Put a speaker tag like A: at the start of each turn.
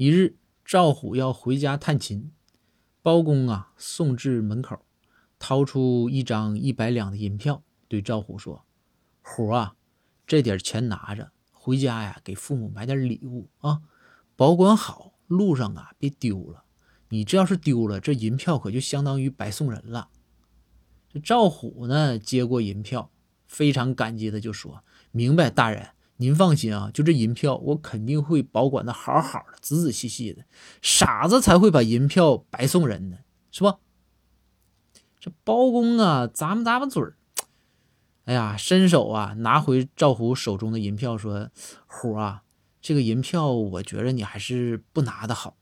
A: 一日，赵虎要回家探亲，包公啊送至门口，掏出一张一百两的银票，对赵虎说：“虎啊，这点钱拿着，回家呀给父母买点礼物啊，保管好，路上啊别丢了。你这要是丢了，这银票可就相当于白送人了。”这赵虎呢接过银票，非常感激的就说：“明白，大人。”您放心啊，就这银票，我肯定会保管的好好的，仔仔细细的。傻子才会把银票白送人呢，是吧？这包公啊，咂摸咂摸嘴儿，哎呀，伸手啊，拿回赵虎手中的银票，说：“虎啊，这个银票，我觉着你还是不拿的好。